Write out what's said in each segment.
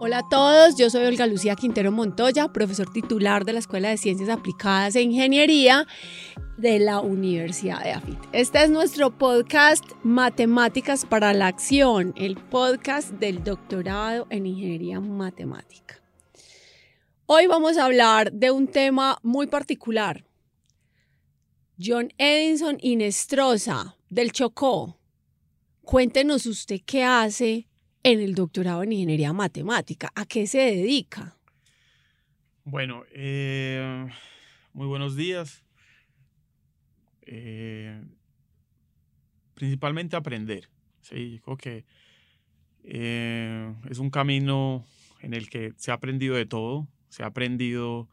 Hola a todos, yo soy Olga Lucía Quintero Montoya, profesor titular de la Escuela de Ciencias Aplicadas e Ingeniería de la Universidad de AFIT. Este es nuestro podcast Matemáticas para la Acción, el podcast del doctorado en Ingeniería Matemática. Hoy vamos a hablar de un tema muy particular. John Edison Inestrosa, del Chocó. Cuéntenos usted qué hace en el doctorado en ingeniería matemática. ¿A qué se dedica? Bueno, eh, muy buenos días. Eh, principalmente aprender. Sí, creo que eh, es un camino en el que se ha aprendido de todo. Se ha aprendido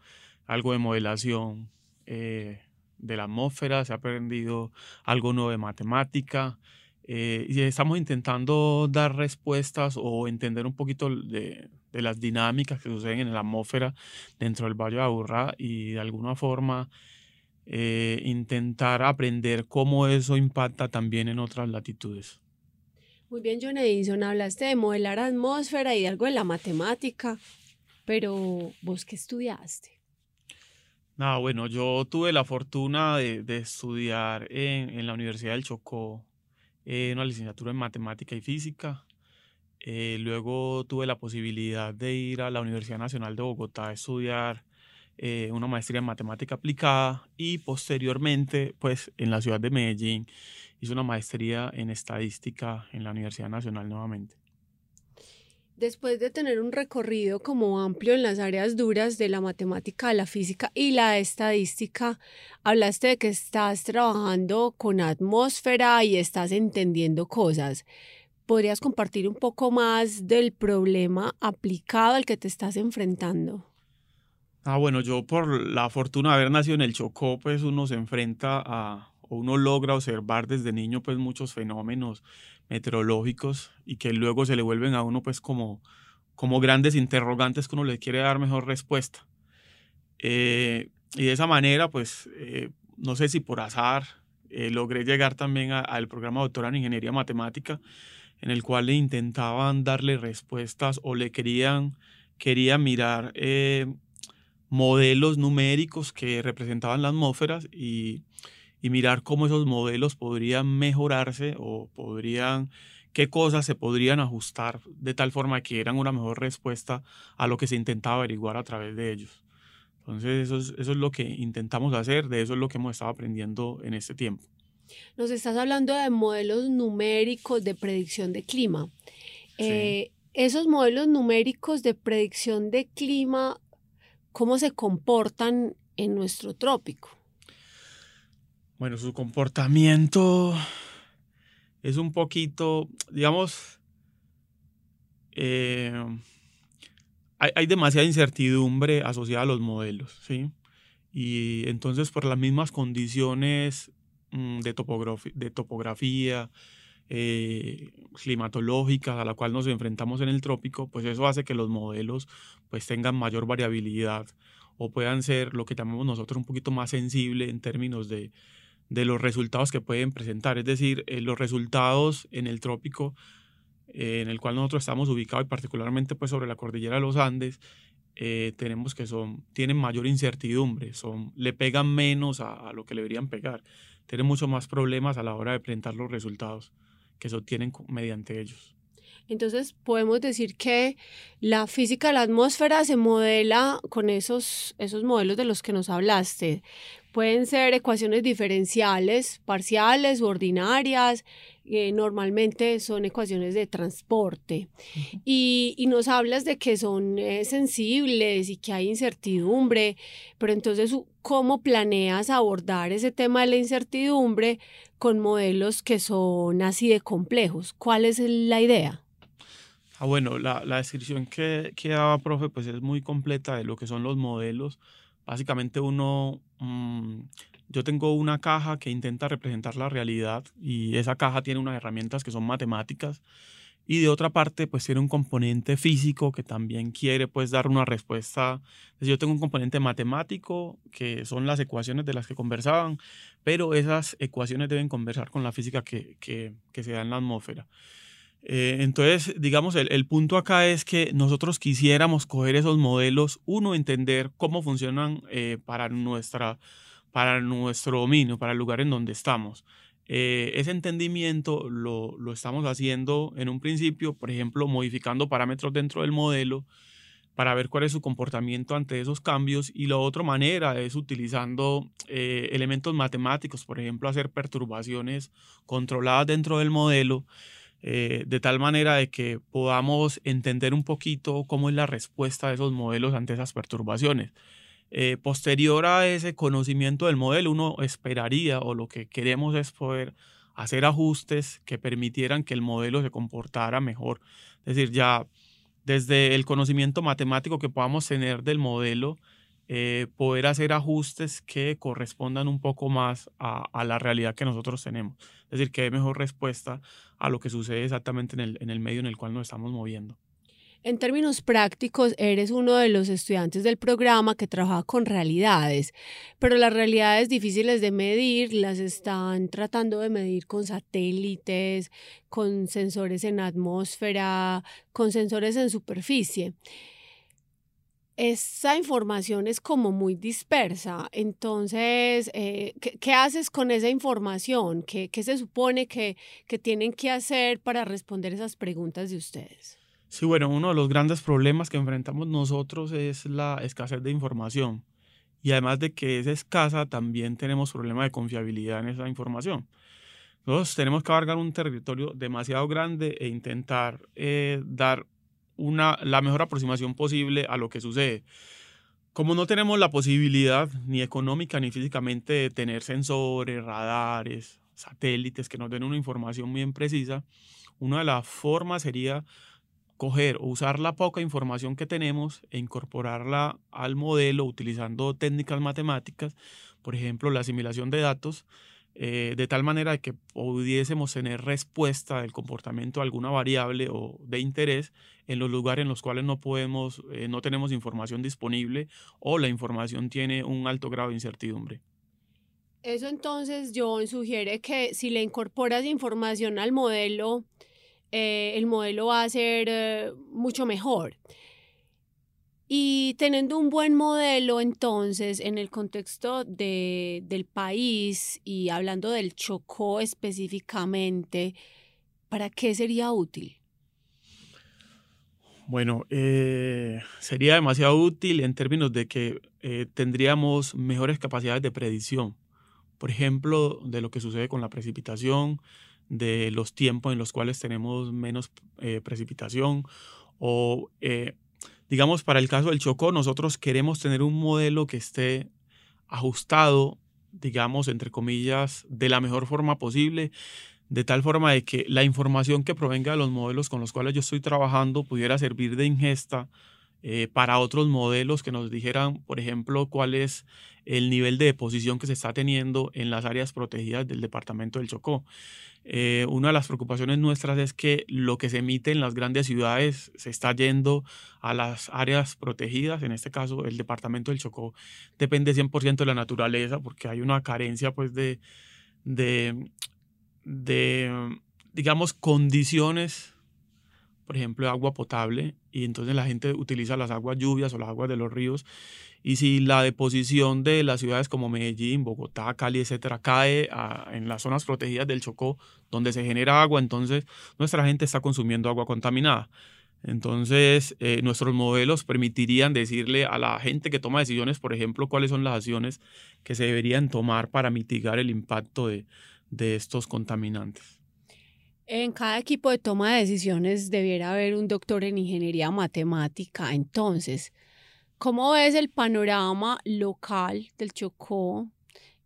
algo de modelación de la atmósfera, se ha aprendido algo nuevo de matemática, eh, y estamos intentando dar respuestas o entender un poquito de, de, las dinámicas que suceden en la atmósfera dentro del Valle de Aburrá y de alguna forma eh, intentar aprender cómo eso impacta también en otras latitudes. Muy bien, John Edison, hablaste de modelar atmósfera y de algo en la matemática, pero ¿vos qué estudiaste? No, bueno, yo tuve la fortuna de, de estudiar en, en la Universidad del Chocó eh, una licenciatura en matemática y física. Eh, luego tuve la posibilidad de ir a la Universidad Nacional de Bogotá a estudiar eh, una maestría en matemática aplicada y posteriormente, pues en la ciudad de Medellín, hice una maestría en estadística en la Universidad Nacional nuevamente. Después de tener un recorrido como amplio en las áreas duras de la matemática, la física y la estadística, hablaste de que estás trabajando con atmósfera y estás entendiendo cosas. ¿Podrías compartir un poco más del problema aplicado al que te estás enfrentando? Ah, bueno, yo por la fortuna de haber nacido en el Chocó, pues uno se enfrenta a, uno logra observar desde niño pues muchos fenómenos meteorológicos y que luego se le vuelven a uno pues como, como grandes interrogantes que uno le quiere dar mejor respuesta. Eh, y de esa manera pues eh, no sé si por azar eh, logré llegar también al programa doctoral en ingeniería matemática en el cual le intentaban darle respuestas o le querían, querían mirar modelos numéricos que representaban las atmósferas y y mirar cómo esos modelos podrían mejorarse o podrían, qué cosas se podrían ajustar de tal forma que eran una mejor respuesta a lo que se intentaba averiguar a través de ellos. Entonces eso es, eso es lo que intentamos hacer, de eso es lo que hemos estado aprendiendo en este tiempo. Nos estás hablando de modelos numéricos de predicción de clima. Eh, esos modelos numéricos de predicción de clima, ¿cómo se comportan en nuestro trópico? Bueno, su comportamiento es un poquito, digamos, eh, hay, demasiada incertidumbre asociada a los modelos, ¿sí? Y entonces por las mismas condiciones mm, de, de topografía, eh, climatológicas a la cual nos enfrentamos en el trópico, pues eso hace que los modelos pues tengan mayor variabilidad o puedan ser lo que llamamos nosotros un poquito más sensible en términos de, de los resultados que pueden presentar. Es decir, eh, los resultados en el trópico eh, en el cual nosotros estamos ubicados y particularmente pues sobre la cordillera de los Andes, eh, tenemos que son, tienen mayor incertidumbre, son, le pegan menos a, lo que le deberían pegar, tienen mucho más problemas a la hora de presentar los resultados que se obtienen mediante ellos. Entonces podemos decir que la física de la atmósfera se modela con esos, esos modelos de los que nos hablaste. Pueden ser ecuaciones diferenciales, parciales u ordinarias, eh, normalmente son ecuaciones de transporte. y, y, nos hablas de que son eh, sensibles y que hay incertidumbre, pero entonces, ¿cómo planeas abordar ese tema de la incertidumbre con modelos que son así de complejos? ¿Cuál es la idea? Ah, bueno, la, la descripción que, que daba, profe, pues es muy completa de lo que son los modelos Básicamente uno, mm, yo tengo una caja que intenta representar la realidad y esa caja tiene unas herramientas que son matemáticas y de otra parte pues tiene un componente físico que también quiere pues dar una respuesta. yo tengo un componente matemático que son las ecuaciones de las que conversaban, pero esas ecuaciones deben conversar con la física que, que, que se da en la atmósfera. Eh, entonces, digamos, el, punto acá es que nosotros quisiéramos coger esos modelos, uno, entender cómo funcionan eh, para, nuestra, para nuestro dominio, para el lugar en donde estamos. Eh, ese entendimiento lo, lo, estamos haciendo en un principio, por ejemplo, modificando parámetros dentro del modelo para ver cuál es su comportamiento ante esos cambios y la otra manera es utilizando elementos matemáticos, por ejemplo, hacer perturbaciones controladas dentro del modelo eh, de tal manera de que podamos entender un poquito cómo es la respuesta de esos modelos ante esas perturbaciones. Eh, posterior a ese conocimiento del modelo, uno esperaría o lo que queremos es poder hacer ajustes que permitieran que el modelo se comportara mejor. Es decir, ya desde el conocimiento matemático que podamos tener del modelo, eh, poder hacer ajustes que correspondan un poco más a, la realidad que nosotros tenemos. Es decir, que dé mejor respuesta a lo que sucede exactamente en el, en el medio en el cual nos estamos moviendo. En términos prácticos, eres uno de los estudiantes del programa que trabaja con realidades, pero las realidades difíciles de medir las están tratando de medir con satélites, con sensores en atmósfera, con sensores en superficie esa información es como muy dispersa. Entonces, eh, ¿qué, haces con esa información? ¿Qué, se supone que, que, tienen que hacer para responder esas preguntas de ustedes? Sí, bueno, uno de los grandes problemas que enfrentamos nosotros es la escasez de información. Y además de que es escasa, también tenemos problemas de confiabilidad en esa información. Nosotros tenemos que abarcar un territorio demasiado grande e intentar eh, dar una, la mejor aproximación posible a lo que sucede. Como no tenemos la posibilidad ni económica ni físicamente de tener sensores, radares, satélites que nos den una información bien precisa, una de las formas sería coger o usar la poca información que tenemos e incorporarla al modelo utilizando técnicas matemáticas, por ejemplo, la asimilación de datos, eh, de tal manera que pudiésemos tener respuesta del comportamiento de alguna variable o de interés en los lugares en los cuales no podemos, eh, no tenemos información disponible o la información tiene un alto grado de incertidumbre. Eso entonces, John, sugiere que si le incorporas información al modelo, eh, el modelo va a ser mucho mejor. Y teniendo un buen modelo, entonces, en el contexto de, del país y hablando del Chocó específicamente, ¿para qué sería útil? Bueno, eh, sería demasiado útil en términos de que eh, tendríamos mejores capacidades de predicción. Por ejemplo, de lo que sucede con la precipitación, de los tiempos en los cuales tenemos menos eh, precipitación o digamos, para el caso del Chocó, nosotros queremos tener un modelo que esté ajustado, digamos, entre comillas, de la mejor forma posible, de tal forma de que la información que provenga de los modelos con los cuales yo estoy trabajando pudiera servir de ingesta eh, para otros modelos que nos dijeran, por ejemplo, cuál es el nivel de deposición que se está teniendo en las áreas protegidas del departamento del Chocó. Eh, una de las preocupaciones nuestras es que lo que se emite en las grandes ciudades se está yendo a las áreas protegidas, en este caso el departamento del Chocó depende 100% de la naturaleza porque hay una carencia pues de, de, de digamos, condiciones, por ejemplo, agua potable y entonces la gente utiliza las aguas lluvias o las aguas de los ríos y si la deposición de las ciudades como Medellín, Bogotá, Cali, etcétera, cae en las zonas protegidas del Chocó, donde se genera agua, entonces nuestra gente está consumiendo agua contaminada. Entonces, eh, nuestros modelos permitirían decirle a la gente que toma decisiones, por ejemplo, cuáles son las acciones que se deberían tomar para mitigar el impacto de, de estos contaminantes. En cada equipo de toma de decisiones debiera haber un doctor en ingeniería matemática. Entonces, ¿Cómo ves el panorama local del Chocó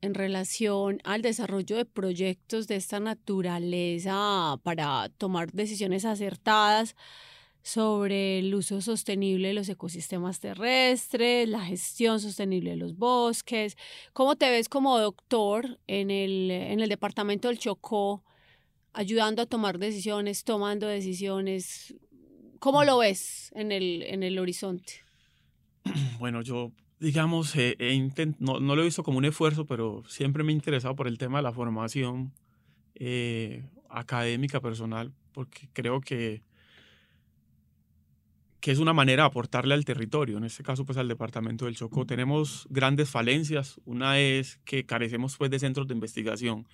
en relación al desarrollo de proyectos de esta naturaleza para tomar decisiones acertadas sobre el uso sostenible de los ecosistemas terrestres, la gestión sostenible de los bosques? ¿Cómo te ves como doctor en el, en el departamento del Chocó ayudando a tomar decisiones, tomando decisiones? ¿Cómo lo ves en el, en el horizonte? Bueno, yo, digamos, no, lo he visto como un esfuerzo, pero siempre me he interesado por el tema de la formación eh, académica personal, porque creo que, que es una manera de aportarle al territorio, en este caso pues al departamento del Chocó. Tenemos grandes falencias. Una es que carecemos pues de centros de investigación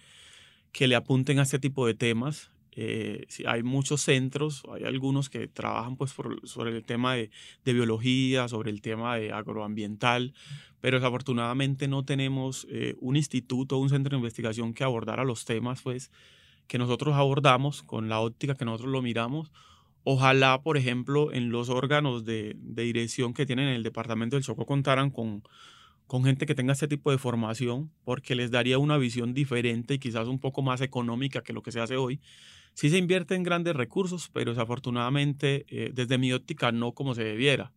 que le apunten a este tipo de temas. Eh, hay muchos centros, hay algunos que trabajan pues sobre el tema de, de, biología, sobre el tema de agroambiental, pero desafortunadamente no tenemos eh, un instituto, un centro de investigación que abordara los temas pues que nosotros abordamos con la óptica que nosotros lo miramos. Ojalá, por ejemplo, en los órganos de, de dirección que tienen en el departamento del Chocó contaran con, con gente que tenga este tipo de formación, porque les daría una visión diferente y quizás un poco más económica que lo que se hace hoy Sí se invierte en grandes recursos, pero desafortunadamente eh, desde mi óptica no como se debiera.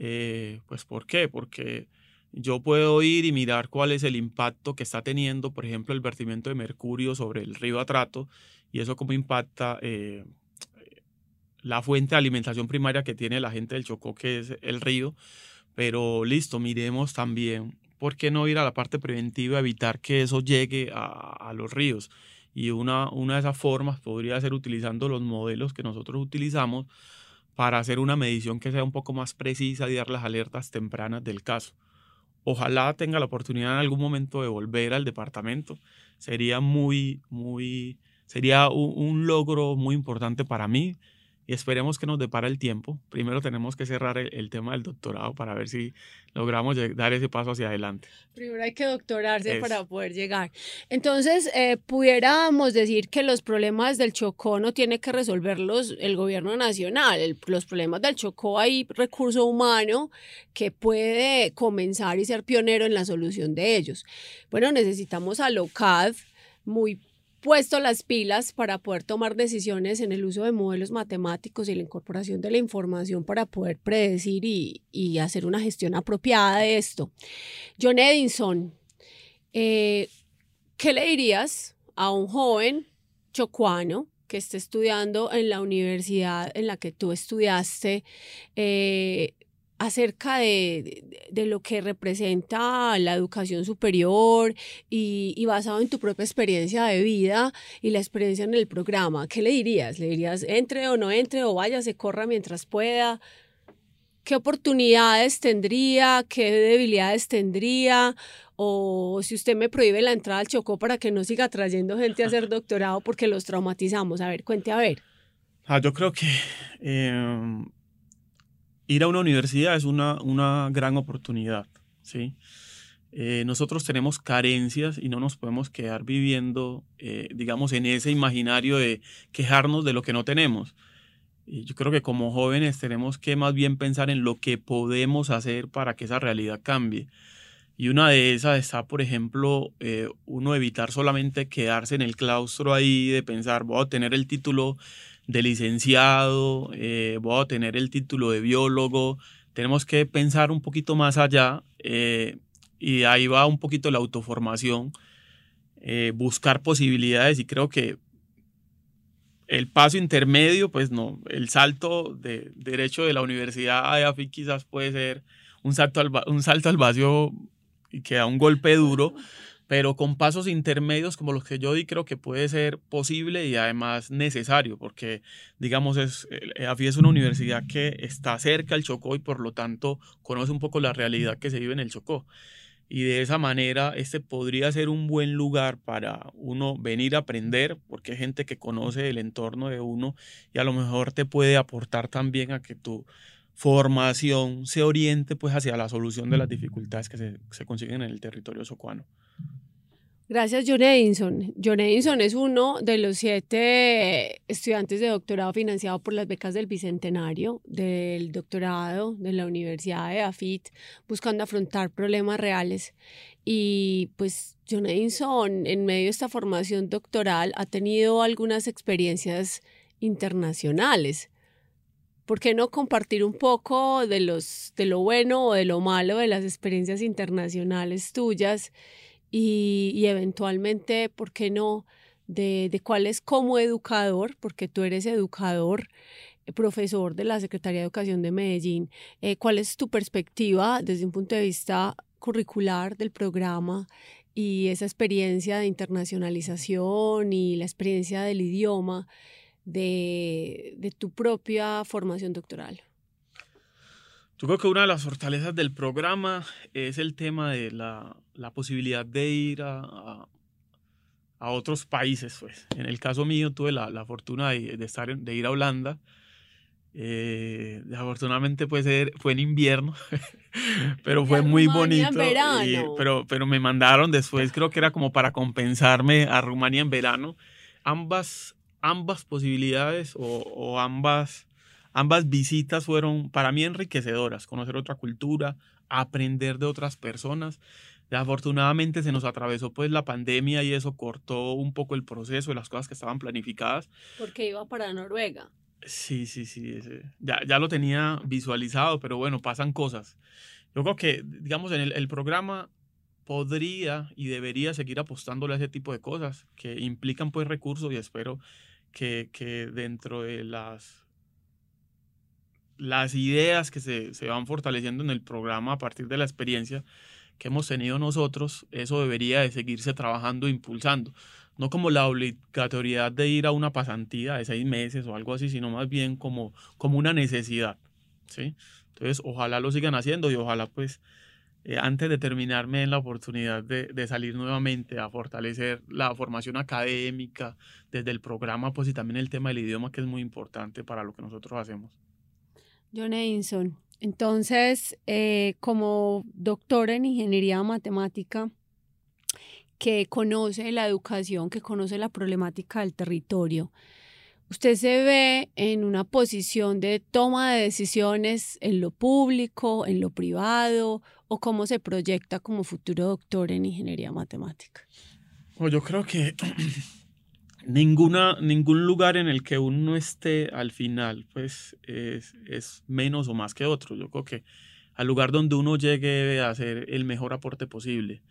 Eh, pues ¿por qué? Porque yo puedo ir y mirar cuál es el impacto que está teniendo, por ejemplo, el vertimiento de mercurio sobre el río Atrato y eso cómo impacta eh, la fuente de alimentación primaria que tiene la gente del Chocó, que es el río. Pero listo, miremos también, ¿por qué no ir a la parte preventiva, evitar que eso llegue a, los ríos? Y una, una de esas formas podría ser utilizando los modelos que nosotros utilizamos para hacer una medición que sea un poco más precisa y dar las alertas tempranas del caso. Ojalá tenga la oportunidad en algún momento de volver al departamento. Sería muy, muy, sería un logro muy importante para mí y esperemos que nos depara el tiempo. Primero tenemos que cerrar el, tema del doctorado para ver si logramos dar ese paso hacia adelante. Primero hay que doctorarse para poder llegar. Entonces, eh, pudiéramos decir que los problemas del Chocó no tiene que resolverlos el gobierno nacional. los problemas del Chocó hay recurso humano que puede comenzar y ser pionero en la solución de ellos. Bueno, necesitamos a LOCAD muy puesto las pilas para poder tomar decisiones en el uso de modelos matemáticos y la incorporación de la información para poder predecir y, hacer una gestión apropiada de esto. John Edinson, eh, ¿qué le dirías a un joven chocuano que esté estudiando en la universidad en la que tú estudiaste eh, acerca de, de, lo que representa la educación superior y, y, basado en tu propia experiencia de vida y la experiencia en el programa. ¿Qué le dirías? ¿Le dirías entre o no entre o vaya, se corra mientras pueda? ¿Qué oportunidades tendría? ¿Qué debilidades tendría? O si usted me prohíbe la entrada al Chocó para que no siga trayendo gente a hacer doctorado porque los traumatizamos. A ver, cuente a ver. Ah, yo creo que eh, ir a una universidad es una, una gran oportunidad, ¿sí? Eh, nosotros tenemos carencias y no nos podemos quedar viviendo, eh, digamos, en ese imaginario de quejarnos de lo que no tenemos. Y yo creo que como jóvenes tenemos que más bien pensar en lo que podemos hacer para que esa realidad cambie. Y una de esas está, por ejemplo, eh, uno evitar solamente quedarse en el claustro ahí de pensar, voy a tener el título de licenciado, eh, voy a tener el título de biólogo. Tenemos que pensar un poquito más allá eh, y ahí va un poquito la autoformación, eh, buscar posibilidades y creo que el paso intermedio, pues no, el salto de derecho de la universidad a EAFI quizás puede ser un salto al, un vacío y que da un golpe duro, pero con pasos intermedios como los que yo di creo que puede ser posible y además necesario, porque digamos, es, AFI es una universidad que está cerca del Chocó y por lo tanto conoce un poco la realidad que se vive en el Chocó. Y de esa manera, este podría ser un buen lugar para uno venir a aprender, porque hay gente que conoce el entorno de uno y a lo mejor te puede aportar también a que tu formación se oriente pues hacia la solución de las dificultades que se, se consiguen en el territorio socuano. Gracias, John Edinson. John Edinson es uno de los siete estudiantes de doctorado financiado por las becas del Bicentenario, del doctorado de la Universidad de AFIT, buscando afrontar problemas reales. Y pues John Edinson, en medio de esta formación doctoral, ha tenido algunas experiencias internacionales. ¿Por qué no compartir un poco de, los, de lo bueno o de lo malo de las experiencias internacionales tuyas? Y, eventualmente, ¿por qué no? De, de, cuál es como educador, porque tú eres educador, eh, profesor de la Secretaría de Educación de Medellín, eh, cuál es tu perspectiva desde un punto de vista curricular del programa y esa experiencia de internacionalización y la experiencia del idioma de, de tu propia formación doctoral? Yo creo que una de las fortalezas del programa es el tema de la, la posibilidad de ir a, a, otros países. Pues. En el caso mío tuve la, la fortuna de, de, estar de ir a Holanda. Eh, afortunadamente pues, fue en invierno, pero fue muy bonito. pero, pero me mandaron después, creo que era como para compensarme a Rumania en verano. Ambas, ambas posibilidades o, o ambas Ambas visitas fueron para mí enriquecedoras, conocer otra cultura, aprender de otras personas. Afortunadamente se nos atravesó pues la pandemia y eso cortó un poco el proceso de las cosas que estaban planificadas. Porque iba para Noruega. Sí, sí, sí. Ya, ya lo tenía visualizado, pero bueno, pasan cosas. Yo creo que, digamos, en el, el programa podría y debería seguir apostándole a ese tipo de cosas que implican pues recursos y espero que, que dentro de las las ideas que se, se, van fortaleciendo en el programa a partir de la experiencia que hemos tenido nosotros, eso debería de seguirse trabajando e impulsando. No como la obligatoriedad de ir a una pasantía de seis meses o algo así, sino más bien como, como una necesidad. ¿sí? Entonces, ojalá lo sigan haciendo y ojalá pues eh, antes de terminarme en la oportunidad de, de, salir nuevamente a fortalecer la formación académica desde el programa, pues y también el tema del idioma que es muy importante para lo que nosotros hacemos. John Edinson. Entonces, eh, como doctor en ingeniería matemática, que conoce la educación, que conoce la problemática del territorio, usted se ve en una posición de toma de decisiones en lo público, en lo privado, o cómo se proyecta como futuro doctor en ingeniería matemática. Pues yo creo que ninguna, ningún lugar en el que uno esté al final, pues es, menos o más que otro. Yo creo que al lugar donde uno llegue debe hacer el mejor aporte posible,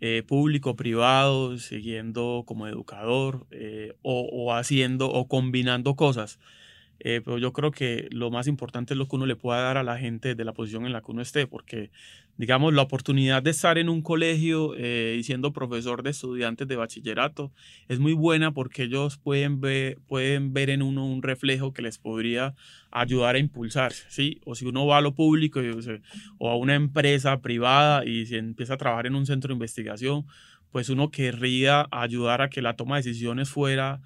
eh, público, privado, siguiendo como educador eh, o, haciendo o combinando cosas. Eh, pero yo creo que lo más importante es lo que uno le pueda dar a la gente de la posición en la que uno esté, porque digamos, la oportunidad de estar en un colegio eh, y siendo profesor de estudiantes de bachillerato es muy buena porque ellos pueden ver, pueden ver en uno un reflejo que les podría ayudar a impulsarse, ¿sí? O si uno va a lo público o a una empresa privada y se empieza a trabajar en un centro de investigación, pues uno querría ayudar a que la toma de decisiones fuera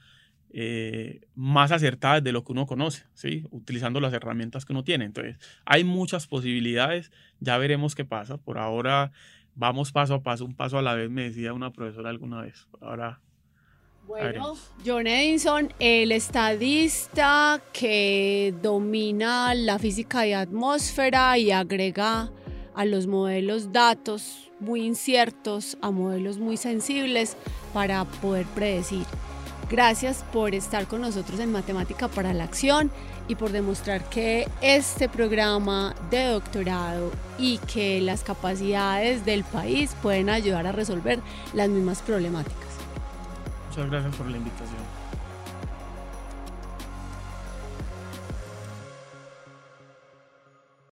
eh, más acertadas de lo que uno conoce, ¿sí? utilizando las herramientas que uno tiene. Entonces, hay muchas posibilidades, ya veremos qué pasa. Por ahora, vamos paso a paso, un paso a la vez, me decía una profesora alguna vez. Ahora. Bueno, John Edison, el estadista que domina la física de atmósfera y agrega a los modelos datos muy inciertos, a modelos muy sensibles para poder predecir. Gracias por estar con nosotros en Matemática para la Acción y por demostrar que este programa de doctorado y que las capacidades del país pueden ayudar a resolver las mismas problemáticas. Muchas gracias por la invitación.